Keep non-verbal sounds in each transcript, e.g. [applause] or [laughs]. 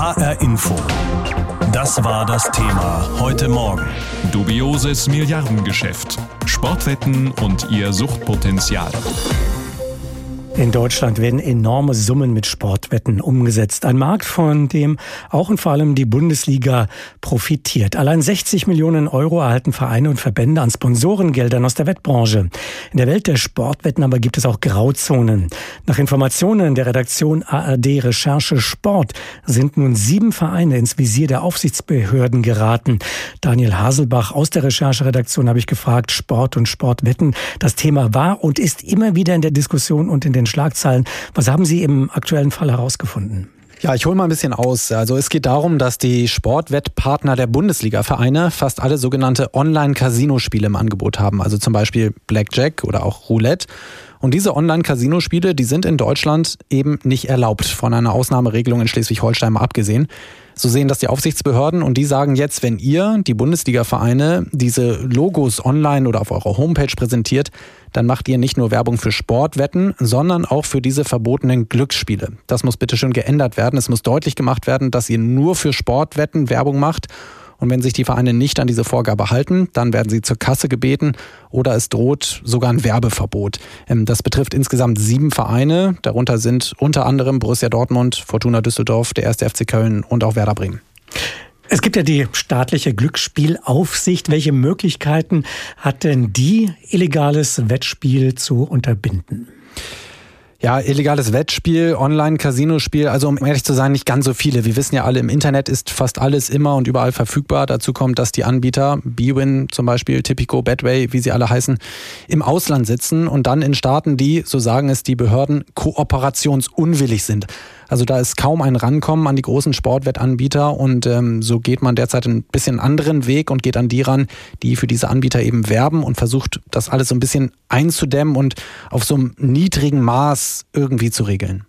HR Info. Das war das Thema heute Morgen. Dubioses Milliardengeschäft. Sportwetten und ihr Suchtpotenzial. In Deutschland werden enorme Summen mit Sportwetten umgesetzt. Ein Markt, von dem auch und vor allem die Bundesliga profitiert. Allein 60 Millionen Euro erhalten Vereine und Verbände an Sponsorengeldern aus der Wettbranche. In der Welt der Sportwetten aber gibt es auch Grauzonen. Nach Informationen der Redaktion ARD Recherche Sport sind nun sieben Vereine ins Visier der Aufsichtsbehörden geraten. Daniel Haselbach aus der Rechercheredaktion habe ich gefragt, Sport und Sportwetten. Das Thema war und ist immer wieder in der Diskussion und in den Schlagzeilen. Was haben Sie im aktuellen Fall herausgefunden? Ja, ich hole mal ein bisschen aus. Also es geht darum, dass die Sportwettpartner der Bundesliga-Vereine fast alle sogenannte Online-Casino-Spiele im Angebot haben. Also zum Beispiel Blackjack oder auch Roulette. Und diese Online-Casino-Spiele, die sind in Deutschland eben nicht erlaubt, von einer Ausnahmeregelung in Schleswig-Holstein mal abgesehen. So sehen das die Aufsichtsbehörden und die sagen jetzt, wenn ihr, die Bundesliga-Vereine, diese Logos online oder auf eurer Homepage präsentiert, dann macht ihr nicht nur Werbung für Sportwetten, sondern auch für diese verbotenen Glücksspiele. Das muss bitte schön geändert werden. Es muss deutlich gemacht werden, dass ihr nur für Sportwetten Werbung macht und wenn sich die Vereine nicht an diese Vorgabe halten, dann werden sie zur Kasse gebeten oder es droht sogar ein Werbeverbot. Ähm, das betrifft insgesamt sieben Vereine. Darunter sind unter anderem Borussia Dortmund, Fortuna Düsseldorf, der 1. FC Köln und auch Werder Bremen. Es gibt ja die staatliche Glücksspielaufsicht. Welche Möglichkeiten hat denn die, illegales Wettspiel zu unterbinden? Ja, illegales Wettspiel, Online-Casinospiel, also um ehrlich zu sein, nicht ganz so viele. Wir wissen ja alle, im Internet ist fast alles immer und überall verfügbar. Dazu kommt, dass die Anbieter, Bwin zum Beispiel, Tipico, Badway, wie sie alle heißen, im Ausland sitzen und dann in Staaten, die, so sagen es die Behörden, kooperationsunwillig sind. Also da ist kaum ein Rankommen an die großen Sportwettanbieter und ähm, so geht man derzeit ein bisschen anderen Weg und geht an die ran, die für diese Anbieter eben werben und versucht, das alles so ein bisschen einzudämmen und auf so einem niedrigen Maß irgendwie zu regeln.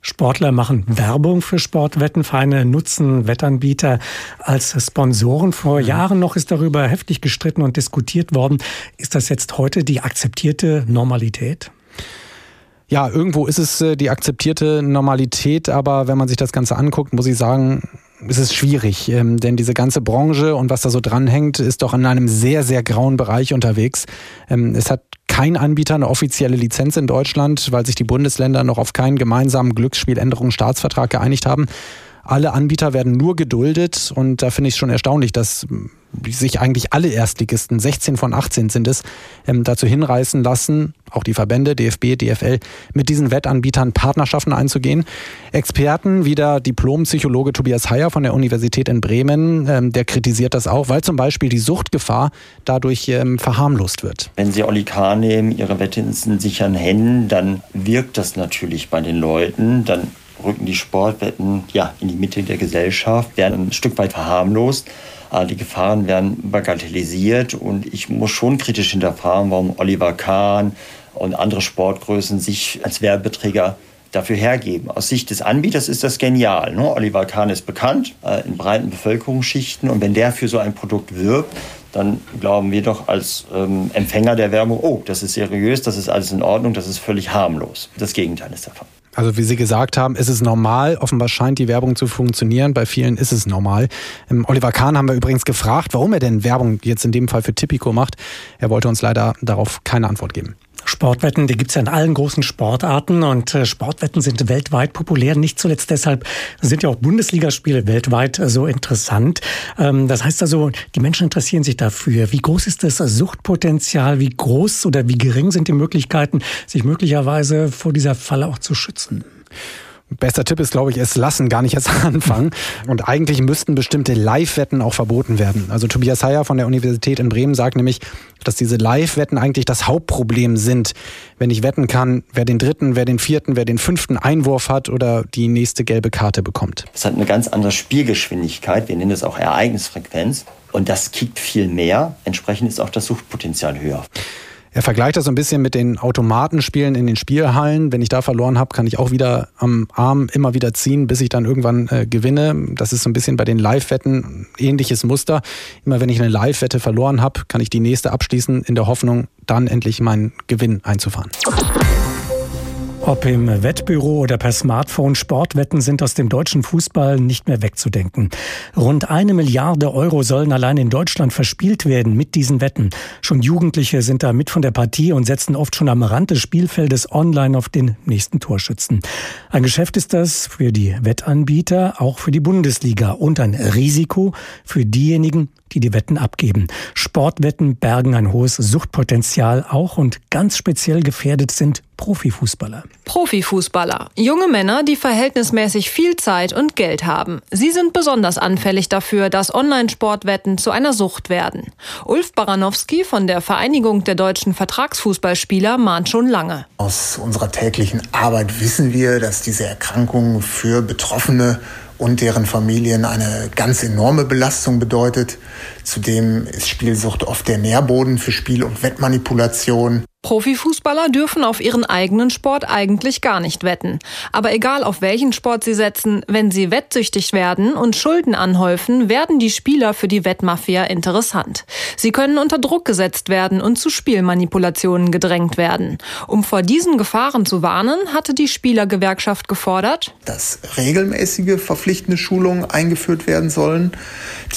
Sportler machen Werbung für Sportwetten, Vereine nutzen Wettanbieter als Sponsoren. Vor mhm. Jahren noch ist darüber heftig gestritten und diskutiert worden. Ist das jetzt heute die akzeptierte Normalität? Ja, irgendwo ist es äh, die akzeptierte Normalität, aber wenn man sich das Ganze anguckt, muss ich sagen, ist es schwierig, ähm, denn diese ganze Branche und was da so dranhängt, ist doch in einem sehr, sehr grauen Bereich unterwegs. Ähm, es hat kein Anbieter eine offizielle Lizenz in Deutschland, weil sich die Bundesländer noch auf keinen gemeinsamen Glücksspieländerungsstaatsvertrag geeinigt haben. Alle Anbieter werden nur geduldet und da finde ich es schon erstaunlich, dass sich eigentlich alle Erstligisten, 16 von 18 sind es, ähm, dazu hinreißen lassen, auch die Verbände, DFB, DFL, mit diesen Wettanbietern Partnerschaften einzugehen. Experten wie der Diplompsychologe Tobias Heyer von der Universität in Bremen, ähm, der kritisiert das auch, weil zum Beispiel die Suchtgefahr dadurch ähm, verharmlost wird. Wenn Sie Oli K. nehmen, Ihre Wette in sicheren Händen, dann wirkt das natürlich bei den Leuten, dann rücken die Sportwetten ja, in die Mitte der Gesellschaft, werden ein Stück weit verharmlost. Die Gefahren werden bagatellisiert und ich muss schon kritisch hinterfragen, warum Oliver Kahn und andere Sportgrößen sich als Werbeträger dafür hergeben. Aus Sicht des Anbieters ist das genial. Ne? Oliver Kahn ist bekannt äh, in breiten Bevölkerungsschichten und wenn der für so ein Produkt wirbt, dann glauben wir doch als ähm, Empfänger der Werbung, oh, das ist seriös, das ist alles in Ordnung, das ist völlig harmlos. Das Gegenteil ist der Fall. Also wie Sie gesagt haben, ist es normal. Offenbar scheint die Werbung zu funktionieren. Bei vielen ist es normal. Ähm, Oliver Kahn haben wir übrigens gefragt, warum er denn Werbung jetzt in dem Fall für Tipico macht. Er wollte uns leider darauf keine Antwort geben. Sportwetten, die gibt's ja in allen großen Sportarten und äh, Sportwetten sind weltweit populär. Nicht zuletzt deshalb sind ja auch Bundesligaspiele weltweit äh, so interessant. Ähm, das heißt also, die Menschen interessieren sich dafür. Wie groß ist das Suchtpotenzial? Wie groß oder wie gering sind die Möglichkeiten, sich möglicherweise vor dieser Falle auch zu schützen? Bester Tipp ist, glaube ich, es lassen, gar nicht erst [laughs] anfangen. Und eigentlich müssten bestimmte Live-Wetten auch verboten werden. Also Tobias Heyer von der Universität in Bremen sagt nämlich, dass diese Live-Wetten eigentlich das Hauptproblem sind. Wenn ich wetten kann, wer den dritten, wer den vierten, wer den fünften Einwurf hat oder die nächste gelbe Karte bekommt. Es hat eine ganz andere Spielgeschwindigkeit. Wir nennen es auch Ereignisfrequenz. Und das kickt viel mehr. Entsprechend ist auch das Suchtpotenzial höher. Er vergleicht das so ein bisschen mit den Automatenspielen in den Spielhallen. Wenn ich da verloren habe, kann ich auch wieder am Arm immer wieder ziehen, bis ich dann irgendwann äh, gewinne. Das ist so ein bisschen bei den Live-Wetten ähnliches Muster. Immer wenn ich eine Live-Wette verloren habe, kann ich die nächste abschließen, in der Hoffnung, dann endlich meinen Gewinn einzufahren. Ob im Wettbüro oder per Smartphone, Sportwetten sind aus dem deutschen Fußball nicht mehr wegzudenken. Rund eine Milliarde Euro sollen allein in Deutschland verspielt werden mit diesen Wetten. Schon Jugendliche sind da mit von der Partie und setzen oft schon am Rand des Spielfeldes online auf den nächsten Torschützen. Ein Geschäft ist das für die Wettanbieter, auch für die Bundesliga und ein Risiko für diejenigen, die die Wetten abgeben. Sportwetten bergen ein hohes Suchtpotenzial auch und ganz speziell gefährdet sind Profifußballer. Profifußballer. Junge Männer, die verhältnismäßig viel Zeit und Geld haben. Sie sind besonders anfällig dafür, dass Online-Sportwetten zu einer Sucht werden. Ulf Baranowski von der Vereinigung der deutschen Vertragsfußballspieler mahnt schon lange. Aus unserer täglichen Arbeit wissen wir, dass diese Erkrankung für Betroffene und deren Familien eine ganz enorme Belastung bedeutet. Zudem ist Spielsucht oft der Nährboden für Spiel- und Wettmanipulation. Profifußballer dürfen auf ihren eigenen Sport eigentlich gar nicht wetten. Aber egal auf welchen Sport sie setzen, wenn sie wettsüchtig werden und Schulden anhäufen, werden die Spieler für die Wettmafia interessant. Sie können unter Druck gesetzt werden und zu Spielmanipulationen gedrängt werden. Um vor diesen Gefahren zu warnen, hatte die Spielergewerkschaft gefordert, dass regelmäßige verpflichtende Schulungen eingeführt werden sollen.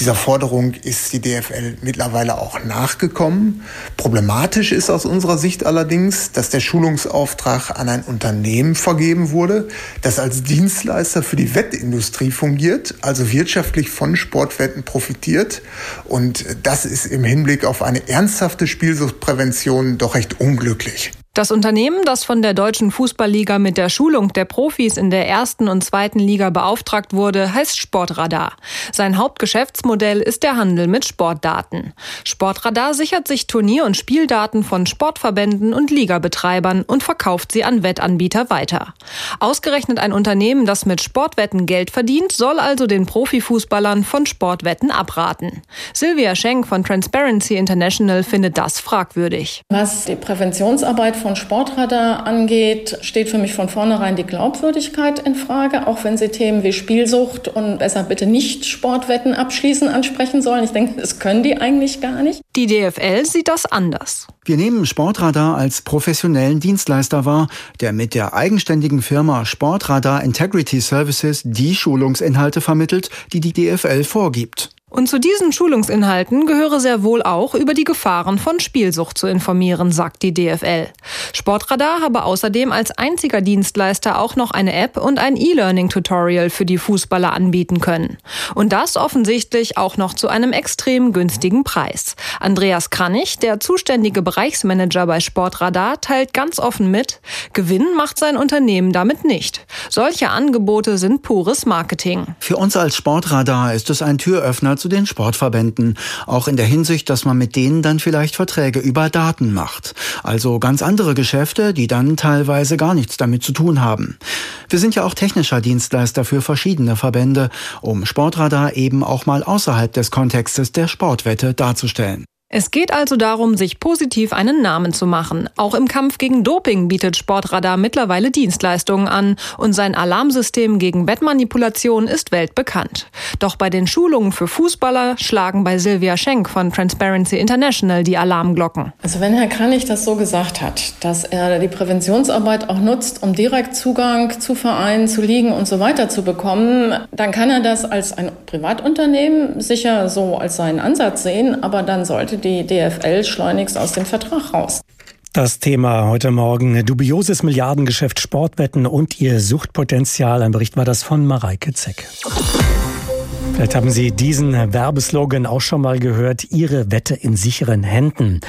Dieser Forderung ist die DFL mittlerweile auch nachgekommen. Problematisch ist aus unserer Sicht Sicht allerdings, dass der Schulungsauftrag an ein Unternehmen vergeben wurde, das als Dienstleister für die Wettindustrie fungiert, also wirtschaftlich von Sportwetten profitiert. Und das ist im Hinblick auf eine ernsthafte Spielsuchtprävention doch recht unglücklich. Das Unternehmen, das von der Deutschen Fußballliga mit der Schulung der Profis in der ersten und zweiten Liga beauftragt wurde, heißt Sportradar. Sein Hauptgeschäftsmodell ist der Handel mit Sportdaten. Sportradar sichert sich Turnier- und Spieldaten von Sportverbänden und Ligabetreibern und verkauft sie an Wettanbieter weiter. Ausgerechnet ein Unternehmen, das mit Sportwetten Geld verdient, soll also den Profifußballern von Sportwetten abraten. Silvia Schenk von Transparency International findet das fragwürdig. Was die Präventionsarbeit von Sportradar angeht, steht für mich von vornherein die Glaubwürdigkeit in Frage, auch wenn Sie Themen wie Spielsucht und besser bitte nicht Sportwetten abschließen ansprechen sollen. Ich denke, das können die eigentlich gar nicht. Die DFL sieht das anders. Wir nehmen Sportradar als professionellen Dienstleister wahr, der mit der eigenständigen Firma Sportradar Integrity Services die Schulungsinhalte vermittelt, die die DFL vorgibt. Und zu diesen Schulungsinhalten gehöre sehr wohl auch über die Gefahren von Spielsucht zu informieren, sagt die DFL. Sportradar habe außerdem als einziger Dienstleister auch noch eine App und ein E-Learning-Tutorial für die Fußballer anbieten können. Und das offensichtlich auch noch zu einem extrem günstigen Preis. Andreas Kranich, der zuständige Bereichsmanager bei Sportradar, teilt ganz offen mit, Gewinn macht sein Unternehmen damit nicht. Solche Angebote sind pures Marketing. Für uns als Sportradar ist es ein Türöffner zu den Sportverbänden. Auch in der Hinsicht, dass man mit denen dann vielleicht Verträge über Daten macht. Also ganz andere Geschäfte, die dann teilweise gar nichts damit zu tun haben. Wir sind ja auch technischer Dienstleister für verschiedene Verbände, um Sportradar eben auch mal außerhalb des Kontextes der Sportwette darzustellen. Es geht also darum, sich positiv einen Namen zu machen. Auch im Kampf gegen Doping bietet Sportradar mittlerweile Dienstleistungen an und sein Alarmsystem gegen Wettmanipulation ist weltbekannt. Doch bei den Schulungen für Fußballer schlagen bei Silvia Schenk von Transparency International die Alarmglocken. Also wenn Herr Kranich das so gesagt hat, dass er die Präventionsarbeit auch nutzt, um direkt Zugang zu Vereinen, zu Ligen und so weiter zu bekommen, dann kann er das als ein Privatunternehmen sicher so als seinen Ansatz sehen, aber dann sollte die DFL schleunigst aus dem Vertrag raus. Das Thema heute Morgen dubioses Milliardengeschäft Sportwetten und ihr Suchtpotenzial. Ein Bericht war das von Mareike Zeck. Vielleicht haben Sie diesen Werbeslogan auch schon mal gehört. Ihre Wette in sicheren Händen.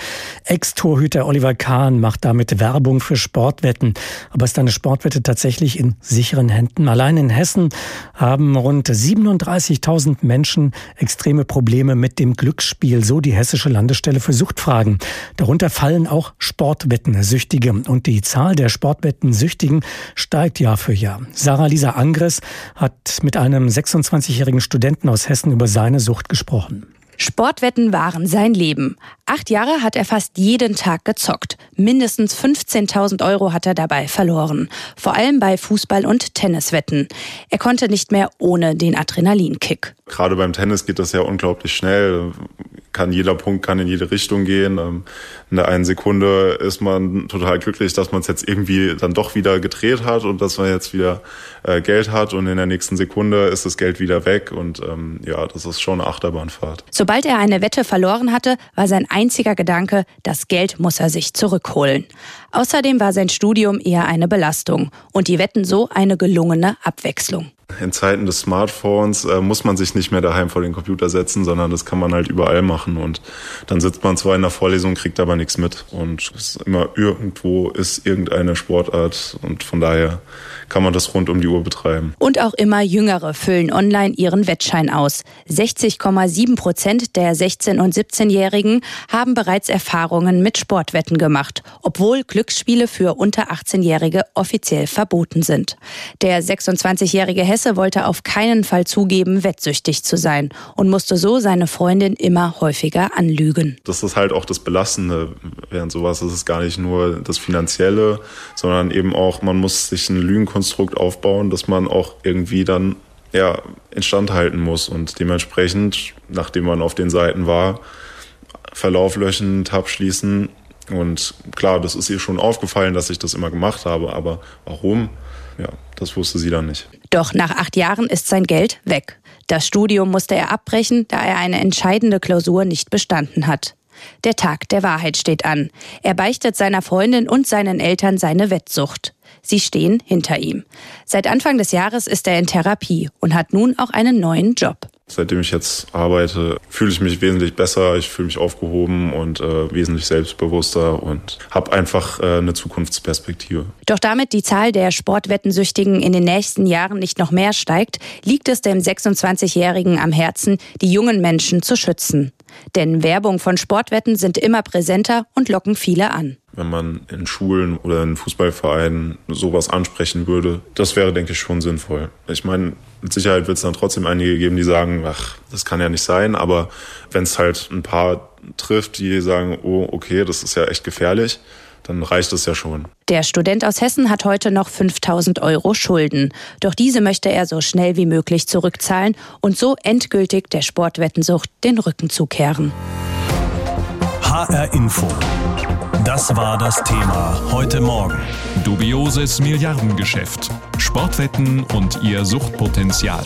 Ex-Torhüter Oliver Kahn macht damit Werbung für Sportwetten. Aber ist eine Sportwette tatsächlich in sicheren Händen? Allein in Hessen haben rund 37.000 Menschen extreme Probleme mit dem Glücksspiel. So die Hessische Landesstelle für Suchtfragen. Darunter fallen auch Sportwettensüchtige. Und die Zahl der Sportwettensüchtigen steigt Jahr für Jahr. Sarah Lisa Angres hat mit einem 26-jährigen Studenten Studenten aus Hessen über seine Sucht gesprochen. Sportwetten waren sein Leben. Acht Jahre hat er fast jeden Tag gezockt. Mindestens 15.000 Euro hat er dabei verloren. Vor allem bei Fußball- und Tenniswetten. Er konnte nicht mehr ohne den Adrenalinkick. Gerade beim Tennis geht das ja unglaublich schnell kann jeder Punkt kann in jede Richtung gehen. Ähm, in der einen Sekunde ist man total glücklich, dass man es jetzt irgendwie dann doch wieder gedreht hat und dass man jetzt wieder äh, Geld hat und in der nächsten Sekunde ist das Geld wieder weg und ähm, ja, das ist schon eine Achterbahnfahrt. Sobald er eine Wette verloren hatte, war sein einziger Gedanke, das Geld muss er sich zurückholen. Außerdem war sein Studium eher eine Belastung und die Wetten so eine gelungene Abwechslung. In Zeiten des Smartphones äh, muss man sich nicht mehr daheim vor den Computer setzen, sondern das kann man halt überall machen. Und dann sitzt man zwar in der Vorlesung, kriegt aber nichts mit. Und es ist immer irgendwo ist irgendeine Sportart. Und von daher kann man das rund um die Uhr betreiben. Und auch immer Jüngere füllen online ihren Wettschein aus. 60,7 Prozent der 16- und 17-Jährigen haben bereits Erfahrungen mit Sportwetten gemacht, obwohl Glücksspiele für unter 18-Jährige offiziell verboten sind. Der 26-jährige Hesse wollte auf keinen Fall zugeben, wettsüchtig zu sein und musste so seine Freundin immer häufiger anlügen. Das ist halt auch das Belastende während sowas. Es ist gar nicht nur das Finanzielle, sondern eben auch, man muss sich ein Lügenkonstrukt Konstrukt aufbauen, dass man auch irgendwie dann ja, instand halten muss. Und dementsprechend, nachdem man auf den Seiten war, Verlauf löschen, Tab schließen. Und klar, das ist ihr schon aufgefallen, dass ich das immer gemacht habe. Aber warum? Ja, das wusste sie dann nicht. Doch nach acht Jahren ist sein Geld weg. Das Studium musste er abbrechen, da er eine entscheidende Klausur nicht bestanden hat. Der Tag der Wahrheit steht an. Er beichtet seiner Freundin und seinen Eltern seine Wettsucht. Sie stehen hinter ihm. Seit Anfang des Jahres ist er in Therapie und hat nun auch einen neuen Job. Seitdem ich jetzt arbeite, fühle ich mich wesentlich besser, ich fühle mich aufgehoben und äh, wesentlich selbstbewusster und habe einfach äh, eine Zukunftsperspektive. Doch damit die Zahl der Sportwettensüchtigen in den nächsten Jahren nicht noch mehr steigt, liegt es dem 26-Jährigen am Herzen, die jungen Menschen zu schützen. Denn Werbung von Sportwetten sind immer präsenter und locken viele an wenn man in Schulen oder in Fußballvereinen sowas ansprechen würde. Das wäre, denke ich, schon sinnvoll. Ich meine, mit Sicherheit wird es dann trotzdem einige geben, die sagen, ach, das kann ja nicht sein. Aber wenn es halt ein paar trifft, die sagen, oh, okay, das ist ja echt gefährlich, dann reicht es ja schon. Der Student aus Hessen hat heute noch 5000 Euro Schulden. Doch diese möchte er so schnell wie möglich zurückzahlen und so endgültig der Sportwettensucht den Rücken zukehren. HR Info. Das war das Thema heute Morgen. Dubioses Milliardengeschäft. Sportwetten und ihr Suchtpotenzial.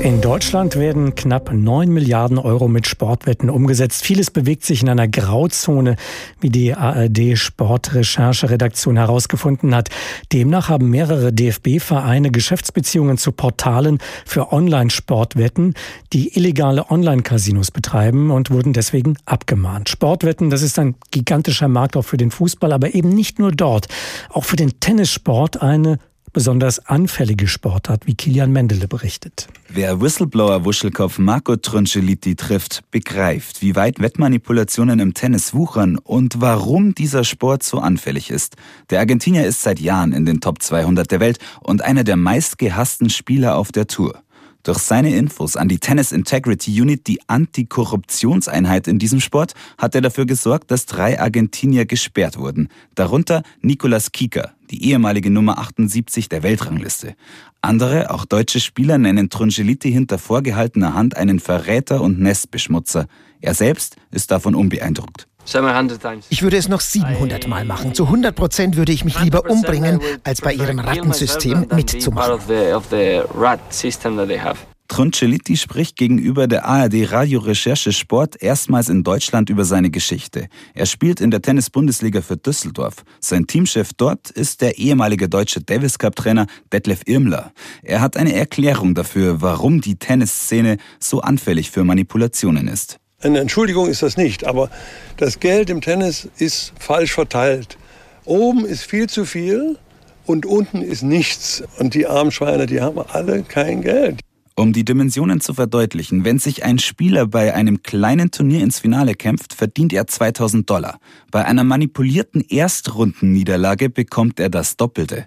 In Deutschland werden knapp 9 Milliarden Euro mit Sportwetten umgesetzt. Vieles bewegt sich in einer Grauzone, wie die ARD Sportrecherche-Redaktion herausgefunden hat. Demnach haben mehrere DFB-Vereine Geschäftsbeziehungen zu Portalen für Online-Sportwetten, die illegale Online-Casinos betreiben und wurden deswegen abgemahnt. Sportwetten, das ist ein gigantischer Markt auch für den Fußball, aber eben nicht nur dort. Auch für den Tennissport eine besonders anfällige Sportart, wie Kilian Mendele berichtet. Wer Whistleblower-Wuschelkopf Marco Troncellitti trifft, begreift, wie weit Wettmanipulationen im Tennis wuchern und warum dieser Sport so anfällig ist. Der Argentinier ist seit Jahren in den Top 200 der Welt und einer der meistgehassten Spieler auf der Tour. Durch seine Infos an die Tennis Integrity Unit, die Antikorruptionseinheit in diesem Sport, hat er dafür gesorgt, dass drei Argentinier gesperrt wurden. Darunter Nicolas Kieker, die ehemalige Nummer 78 der Weltrangliste. Andere, auch deutsche Spieler, nennen Trongeliti hinter vorgehaltener Hand einen Verräter und Nestbeschmutzer. Er selbst ist davon unbeeindruckt. Ich würde es noch 700 Mal machen. Zu 100 Prozent würde ich mich lieber umbringen, als bei ihrem Rattensystem mitzumachen. Troncellitti spricht gegenüber der ARD Radio Recherche Sport erstmals in Deutschland über seine Geschichte. Er spielt in der Tennis-Bundesliga für Düsseldorf. Sein Teamchef dort ist der ehemalige deutsche Davis Cup-Trainer Detlef Irmler. Er hat eine Erklärung dafür, warum die Tennisszene so anfällig für Manipulationen ist. Eine Entschuldigung ist das nicht, aber das Geld im Tennis ist falsch verteilt. Oben ist viel zu viel und unten ist nichts. Und die armen Schweine, die haben alle kein Geld. Um die Dimensionen zu verdeutlichen, wenn sich ein Spieler bei einem kleinen Turnier ins Finale kämpft, verdient er 2000 Dollar. Bei einer manipulierten Erstrundenniederlage bekommt er das Doppelte.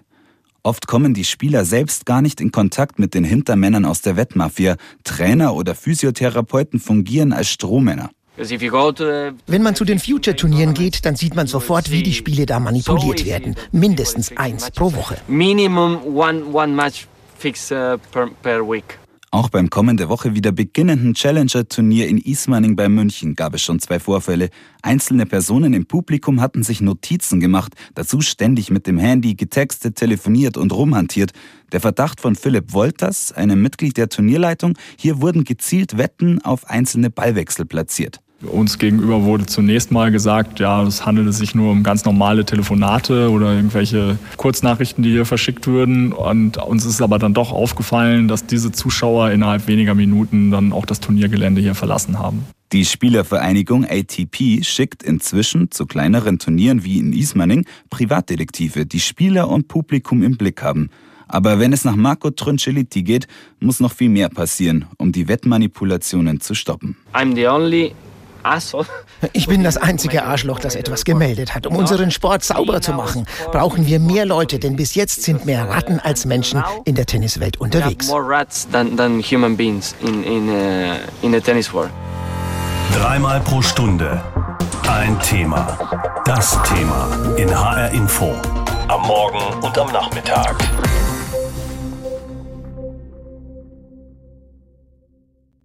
Oft kommen die Spieler selbst gar nicht in Kontakt mit den Hintermännern aus der Wettmafia. Trainer oder Physiotherapeuten fungieren als Strohmänner. Wenn man zu den Future-Turnieren geht, dann sieht man sofort, wie die Spiele da manipuliert werden. Mindestens eins pro Woche. Minimum one, one match fix uh, per, per week. Auch beim kommende Woche wieder beginnenden Challenger-Turnier in Ismaning bei München gab es schon zwei Vorfälle. Einzelne Personen im Publikum hatten sich Notizen gemacht, dazu ständig mit dem Handy getextet, telefoniert und rumhantiert. Der Verdacht von Philipp Wolters, einem Mitglied der Turnierleitung, hier wurden gezielt Wetten auf einzelne Ballwechsel platziert. Uns gegenüber wurde zunächst mal gesagt, ja, es handelt sich nur um ganz normale Telefonate oder irgendwelche Kurznachrichten, die hier verschickt würden. Und uns ist aber dann doch aufgefallen, dass diese Zuschauer innerhalb weniger Minuten dann auch das Turniergelände hier verlassen haben. Die Spielervereinigung ATP schickt inzwischen zu kleineren Turnieren wie in Ismaning Privatdetektive, die Spieler und Publikum im Blick haben. Aber wenn es nach Marco Troncellitti geht, muss noch viel mehr passieren, um die Wettmanipulationen zu stoppen. I'm the only ich bin das einzige Arschloch, das etwas gemeldet hat. Um unseren Sport sauber zu machen, brauchen wir mehr Leute, denn bis jetzt sind mehr Ratten als Menschen in der Tenniswelt unterwegs. Dreimal pro Stunde ein Thema. Das Thema in HR Info. Am Morgen und am Nachmittag.